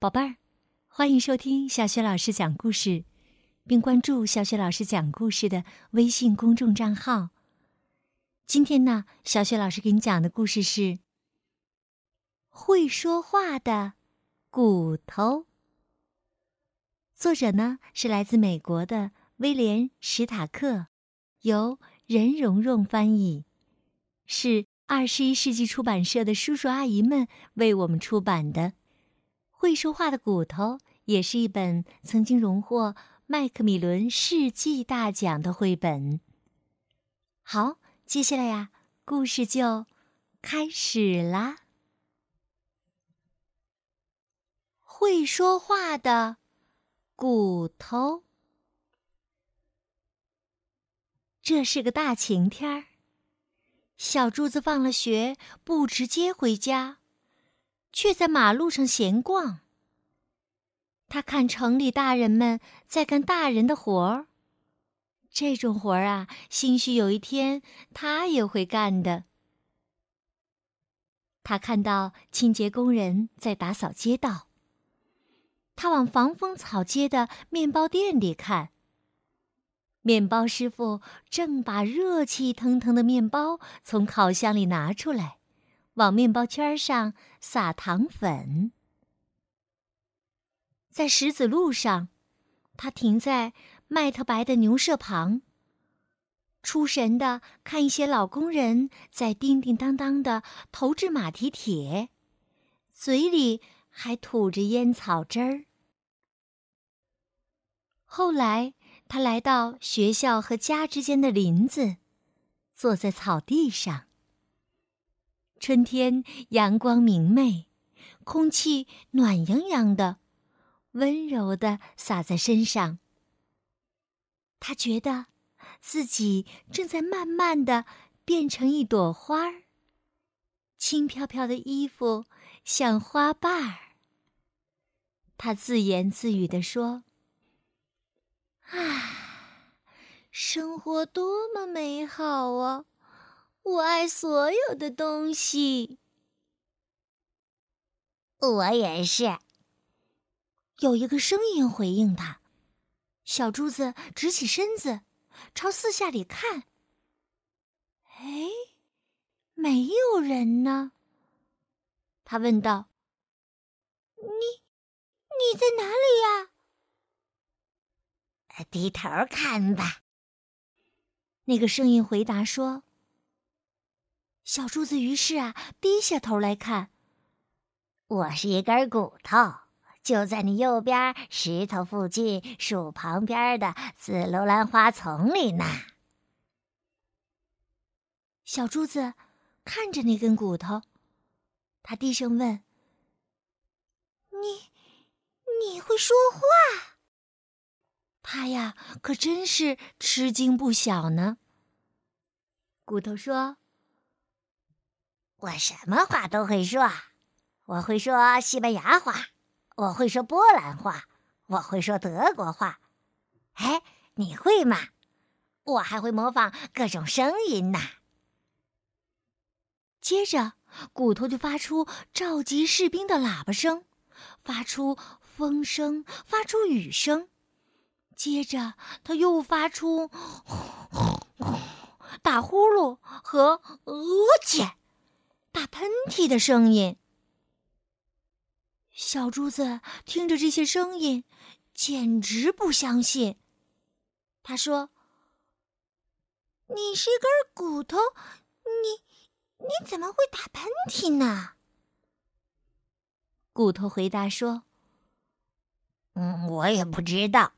宝贝儿，欢迎收听小雪老师讲故事，并关注小雪老师讲故事的微信公众账号。今天呢，小雪老师给你讲的故事是《会说话的骨头》。作者呢是来自美国的威廉·史塔克，由任蓉蓉翻译，是二十一世纪出版社的叔叔阿姨们为我们出版的。会说话的骨头也是一本曾经荣获麦克米伦世纪大奖的绘本。好，接下来呀，故事就开始啦。会说话的骨头。这是个大晴天儿，小柱子放了学不直接回家。却在马路上闲逛。他看城里大人们在干大人的活儿，这种活儿啊，兴许有一天他也会干的。他看到清洁工人在打扫街道。他往防风草街的面包店里看。面包师傅正把热气腾腾的面包从烤箱里拿出来。往面包圈上撒糖粉。在石子路上，他停在麦特白的牛舍旁，出神的看一些老工人在叮叮当当的投掷马蹄铁，嘴里还吐着烟草汁儿。后来，他来到学校和家之间的林子，坐在草地上。春天阳光明媚，空气暖洋洋的，温柔的洒在身上。他觉得自己正在慢慢的变成一朵花儿，轻飘飘的衣服像花瓣儿。他自言自语地说：“啊，生活多么美好啊！”我爱所有的东西。我也是。有一个声音回应他。小珠子直起身子，朝四下里看。哎，没有人呢。他问道：“你，你在哪里呀？”低头看吧。那个声音回答说。小柱子于是啊，低下头来看。我是一根骨头，就在你右边石头附近树旁边的紫罗兰花丛里呢。小柱子看着那根骨头，他低声问：“你，你会说话？”他呀，可真是吃惊不小呢。骨头说。我什么话都会说，我会说西班牙话，我会说波兰话，我会说德国话。哎，你会吗？我还会模仿各种声音呢。接着，骨头就发出召集士兵的喇叭声，发出风声，发出雨声。接着，他又发出 打呼噜和呃切。打喷嚏的声音。小珠子听着这些声音，简直不相信。他说：“你是根骨头，你你怎么会打喷嚏呢？”骨头回答说：“嗯，我也不知道，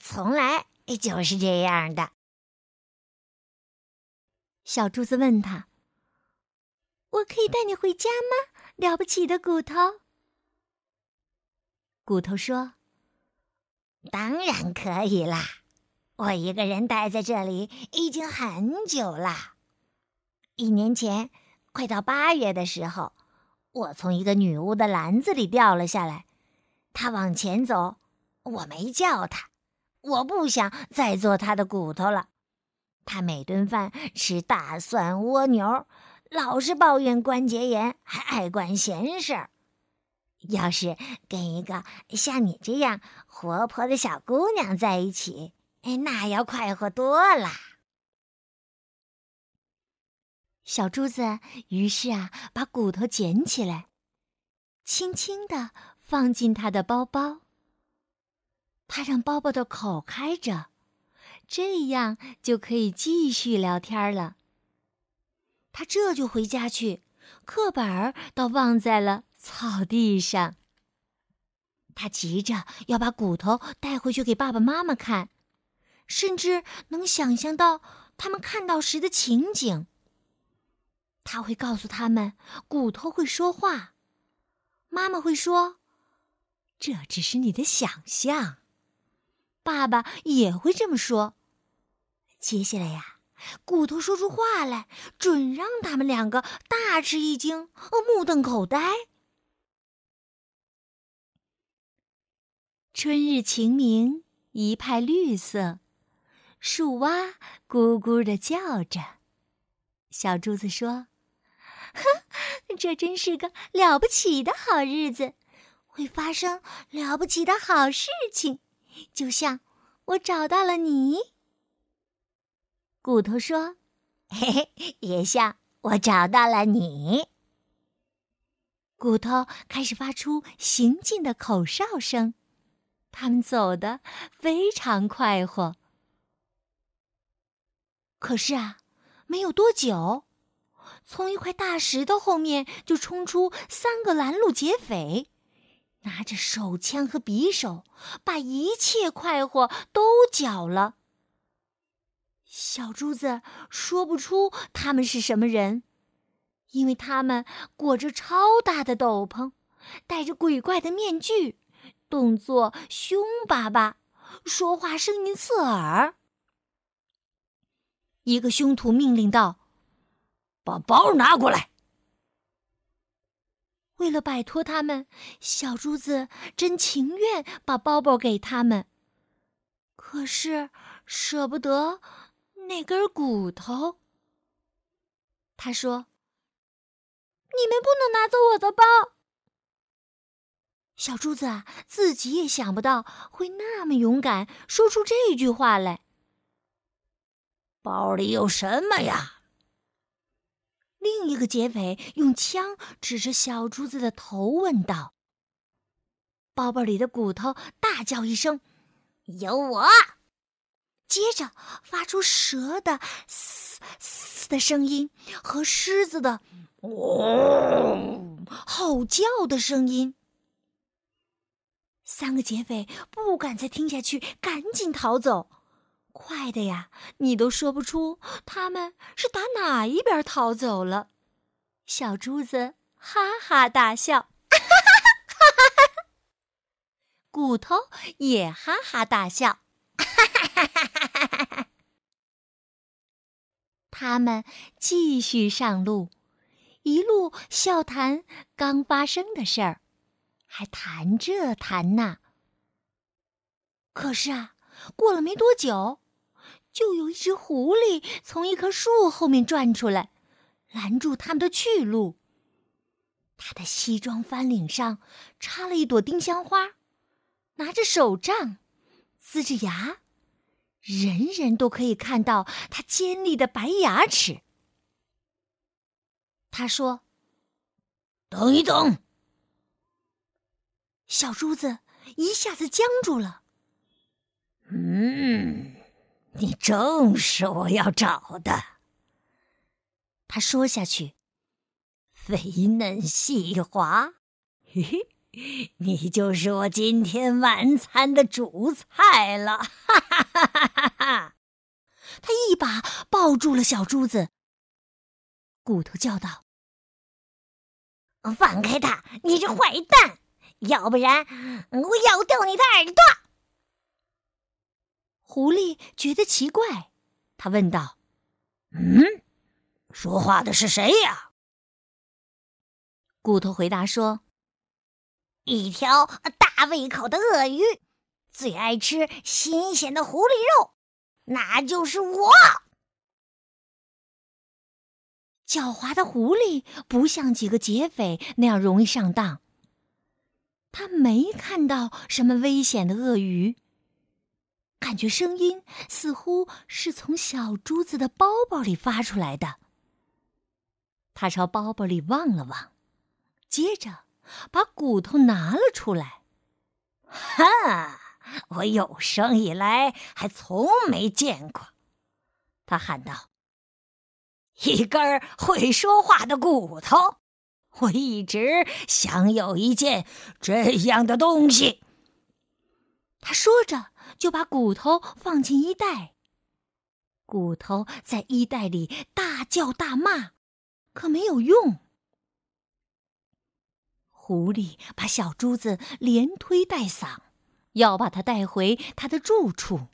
从来就是这样的。”小珠子问他。我可以带你回家吗？了不起的骨头。骨头说：“当然可以啦，我一个人待在这里已经很久了。一年前，快到八月的时候，我从一个女巫的篮子里掉了下来。她往前走，我没叫她，我不想再做她的骨头了。她每顿饭吃大蒜蜗牛。”老是抱怨关节炎，还爱管闲事儿。要是跟一个像你这样活泼的小姑娘在一起，哎，那要快活多了。小珠子于是啊，把骨头捡起来，轻轻地放进他的包包。他让包包的口开着，这样就可以继续聊天了。他这就回家去，课本儿倒忘在了。草地上，他急着要把骨头带回去给爸爸妈妈看，甚至能想象到他们看到时的情景。他会告诉他们，骨头会说话，妈妈会说：“这只是你的想象。”爸爸也会这么说。接下来呀，骨头说出话来，准让他们两个大吃一惊，目瞪口呆。春日晴明，一派绿色，树蛙咕咕的叫着。小珠子说：“哼，这真是个了不起的好日子，会发生了不起的好事情，就像我找到了你。”骨头说：“嘿嘿，也像我找到了你。”骨头开始发出行进的口哨声。他们走得非常快活，可是啊，没有多久，从一块大石头后面就冲出三个拦路劫匪，拿着手枪和匕首，把一切快活都搅了。小珠子说不出他们是什么人，因为他们裹着超大的斗篷，戴着鬼怪的面具。动作凶巴巴，说话声音刺耳。一个凶徒命令道：“把包拿过来。”为了摆脱他们，小珠子真情愿把包包给他们，可是舍不得那根骨头。他说：“你们不能拿走我的包。”小珠子啊，自己也想不到会那么勇敢，说出这句话来。包里有什么呀？另一个劫匪用枪指着小珠子的头问道。包包里的骨头大叫一声：“有我！”接着发出蛇的“嘶嘶”的声音和狮子的“呜”吼叫的声音。三个劫匪不敢再听下去，赶紧逃走。快的呀，你都说不出他们是打哪一边逃走了。小珠子哈哈大笑，哈哈哈哈哈骨头也哈哈大笑，哈哈哈哈哈。他们继续上路，一路笑谈刚发生的事儿。还谈这谈那，可是啊，过了没多久，就有一只狐狸从一棵树后面转出来，拦住他们的去路。他的西装翻领上插了一朵丁香花，拿着手杖，呲着牙，人人都可以看到他尖利的白牙齿。他说：“等一等。”小珠子一下子僵住了。嗯，你正是我要找的。他说下去，肥嫩细滑，嘿嘿，你就是我今天晚餐的主菜了！哈哈哈哈哈哈！他一把抱住了小珠子。骨头叫道：“放开他，你这坏蛋！”要不然，我咬掉你的耳朵！狐狸觉得奇怪，他问道：“嗯，说话的是谁呀？”骨头回答说：“一条大胃口的鳄鱼，最爱吃新鲜的狐狸肉，那就是我。”狡猾的狐狸不像几个劫匪那样容易上当。他没看到什么危险的鳄鱼，感觉声音似乎是从小珠子的包包里发出来的。他朝包包里望了望，接着把骨头拿了出来。哈！我有生以来还从没见过，他喊道：“一根会说话的骨头！我一直想有一件这样的东西。”他说着，就把骨头放进衣袋。骨头在衣袋里大叫大骂，可没有用。狐狸把小珠子连推带搡。要把他带回他的住处。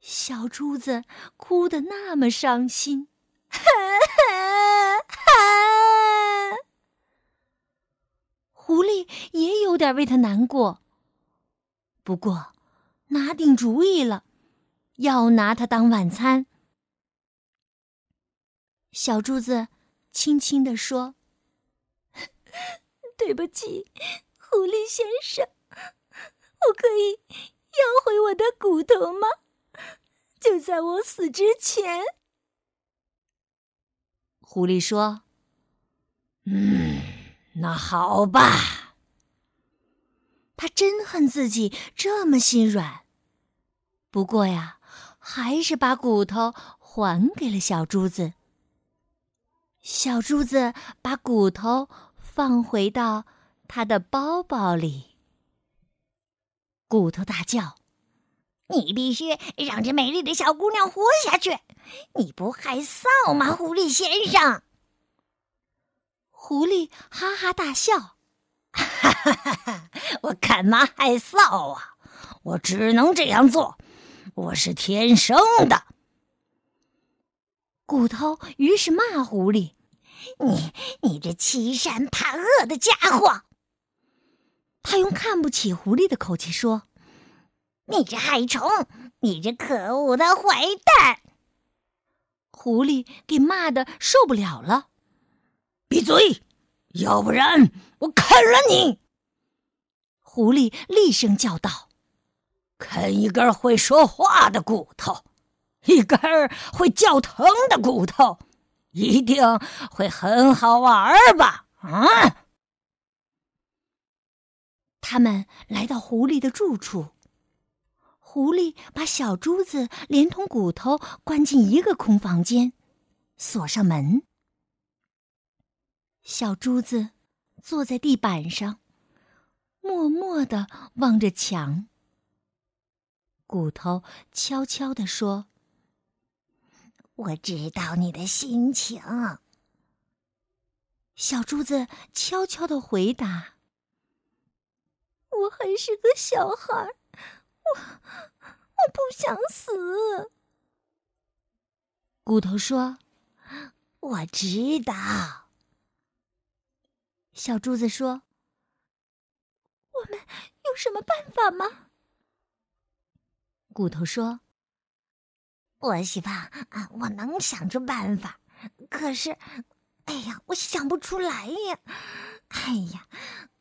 小珠子哭得那么伤心，狐狸也有点为他难过。不过，拿定主意了，要拿他当晚餐。小珠子轻轻地说：“ 对不起，狐狸先生。”我可以要回我的骨头吗？就在我死之前。狐狸说：“嗯，那好吧。”他真恨自己这么心软。不过呀，还是把骨头还给了小珠子。小珠子把骨头放回到他的包包里。骨头大叫：“你必须让这美丽的小姑娘活下去！你不害臊吗，狐狸先生？”狐狸哈哈大笑：“哈哈哈哈！我干嘛害臊啊？我只能这样做，我是天生的。”骨头于是骂狐狸：“你，你这欺善怕恶的家伙！”他用看不起狐狸的口气说：“你这害虫，你这可恶的坏蛋！”狐狸给骂的受不了了，“闭嘴，要不然我啃了你！”狐狸厉声叫道：“啃一根会说话的骨头，一根会叫疼的骨头，一定会很好玩吧？”啊！他们来到狐狸的住处。狐狸把小珠子连同骨头关进一个空房间，锁上门。小珠子坐在地板上，默默的望着墙。骨头悄悄地说：“我知道你的心情。”小珠子悄悄的回答。我还是个小孩我我不想死。骨头说：“我知道。”小珠子说：“我们有什么办法吗？”骨头说：“我希望啊，我能想出办法。可是，哎呀，我想不出来呀！哎呀，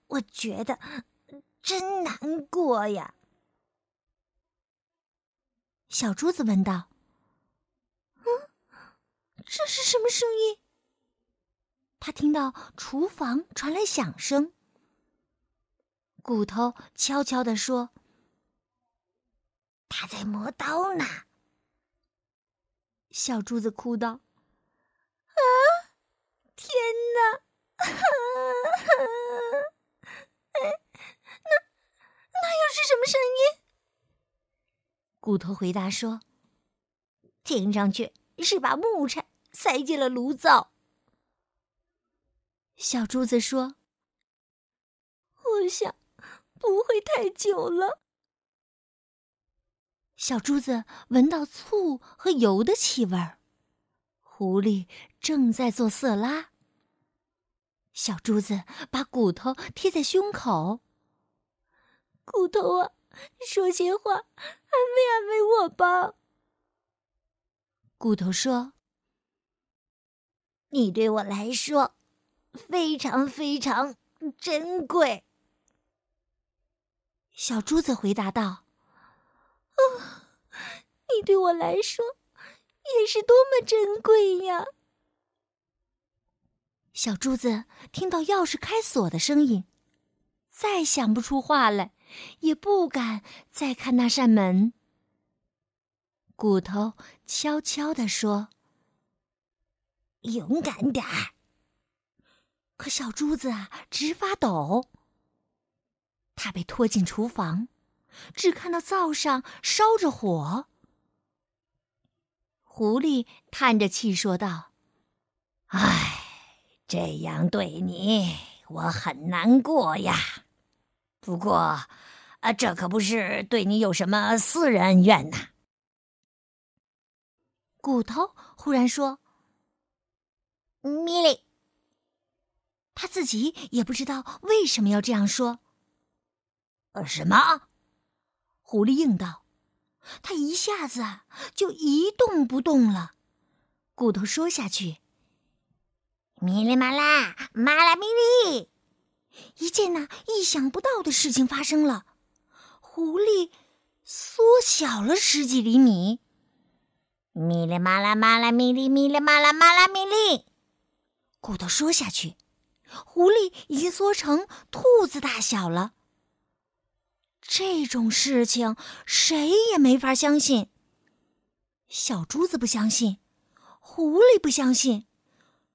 我觉得。”真难过呀！小珠子问道：“嗯，这是什么声音？”他听到厨房传来响声。骨头悄悄地说：“他在磨刀呢。”小珠子哭道：“啊，天哪！”是什么声音？骨头回答说：“听上去是把木柴塞进了炉灶。”小珠子说：“我想不会太久了。”小珠子闻到醋和油的气味儿，狐狸正在做色拉。小珠子把骨头贴在胸口。骨头啊，说些话，安慰安慰我吧。骨头说：“你对我来说非常非常珍贵。”小珠子回答道：“哦，你对我来说也是多么珍贵呀！”小珠子听到钥匙开锁的声音，再想不出话来，也不敢再看那扇门。骨头悄悄地说：“勇敢点儿。”可小珠子啊，直发抖。他被拖进厨房，只看到灶上烧着火。狐狸叹着气说道：“唉，这样对你，我很难过呀。不过，啊，这可不是对你有什么私人恩怨呐。”骨头忽然说：“米莉。”他自己也不知道为什么要这样说。呃，什么？狐狸应道。他一下子就一动不动了。骨头说下去：“咪哩嘛啦，嘛啦咪哩。”一件那意想不到的事情发生了，狐狸缩小了十几厘米。咪哩嘛啦，嘛啦咪哩，咪哩嘛啦，嘛啦咪哩。骨头说下去。狐狸已经缩成兔子大小了。这种事情谁也没法相信。小珠子不相信，狐狸不相信，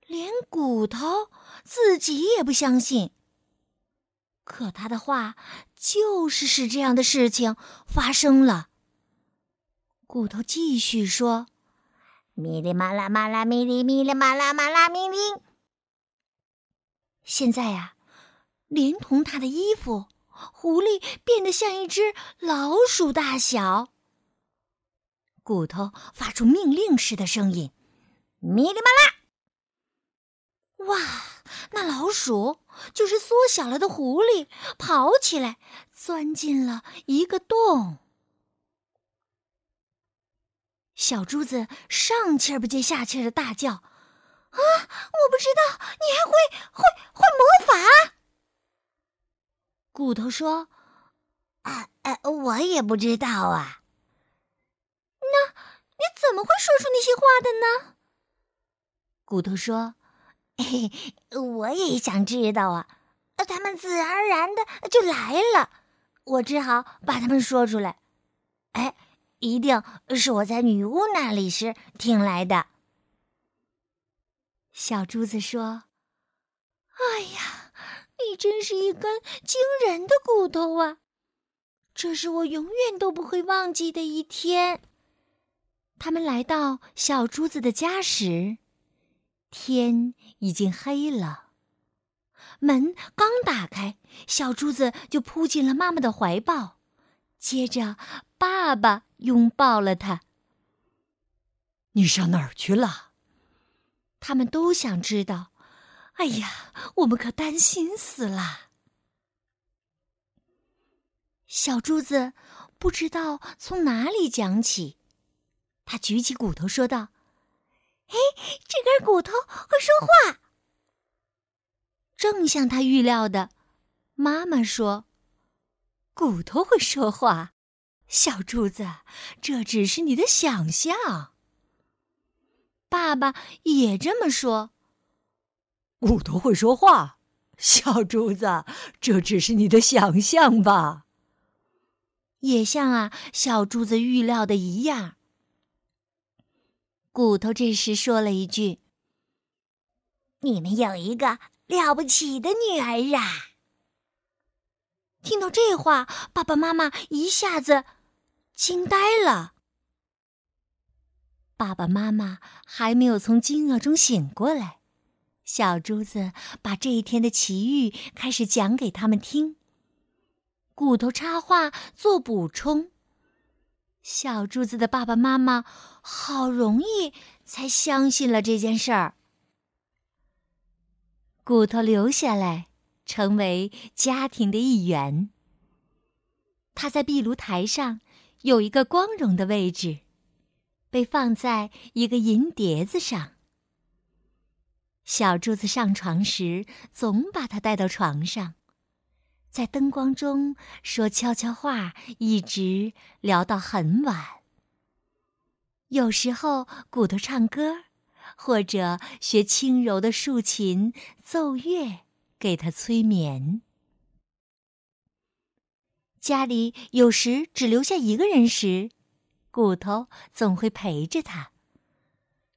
连骨头自己也不相信。可他的话就是使这样的事情发生了。骨头继续说：“咪哩嘛啦嘛啦咪哩咪哩嘛啦嘛啦咪哩。”现在呀，连同他的衣服，狐狸变得像一只老鼠大小。骨头发出命令似的声音：“咪哩嘛啦！”哇，那老鼠就是缩小了的狐狸，跑起来，钻进了一个洞。小珠子上气儿不接下气儿的大叫。啊！我不知道你还会会会魔法。骨头说：“啊啊，我也不知道啊。”那你怎么会说出那些话的呢？骨头说：“嘿，我也想知道啊。他们自然而然的就来了，我只好把他们说出来。哎，一定是我在女巫那里时听来的。”小珠子说：“哎呀，你真是一根惊人的骨头啊！这是我永远都不会忘记的一天。”他们来到小珠子的家时，天已经黑了。门刚打开，小珠子就扑进了妈妈的怀抱，接着爸爸拥抱了她。“你上哪儿去了？”他们都想知道，哎呀，我们可担心死了。小珠子不知道从哪里讲起，他举起骨头说道：“哎，这根骨头会说话。”正像他预料的，妈妈说：“骨头会说话。”小珠子，这只是你的想象。爸爸也这么说。骨头会说话，小珠子，这只是你的想象吧？也像啊，小珠子预料的一样。骨头这时说了一句：“你们有一个了不起的女儿啊！”听到这话，爸爸妈妈一下子惊呆了。爸爸妈妈还没有从惊愕中醒过来，小珠子把这一天的奇遇开始讲给他们听。骨头插话做补充。小珠子的爸爸妈妈好容易才相信了这件事儿。骨头留下来，成为家庭的一员。他在壁炉台上有一个光荣的位置。被放在一个银碟子上。小柱子上床时，总把他带到床上，在灯光中说悄悄话，一直聊到很晚。有时候骨头唱歌，或者学轻柔的竖琴奏乐，给他催眠。家里有时只留下一个人时，骨头总会陪着他。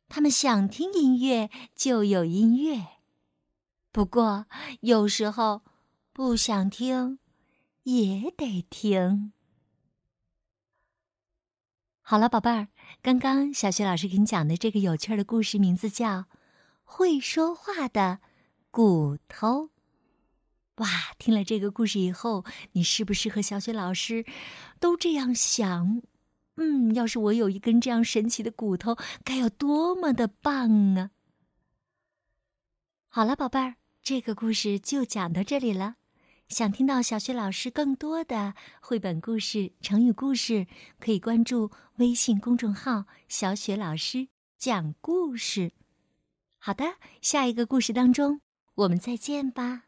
他们想听音乐就有音乐，不过有时候。不想听，也得听。好了，宝贝儿，刚刚小雪老师给你讲的这个有趣的故事，名字叫《会说话的骨头》。哇，听了这个故事以后，你是不是和小雪老师都这样想？嗯，要是我有一根这样神奇的骨头，该有多么的棒啊！好了，宝贝儿，这个故事就讲到这里了。想听到小雪老师更多的绘本故事、成语故事，可以关注微信公众号“小雪老师讲故事”。好的，下一个故事当中，我们再见吧。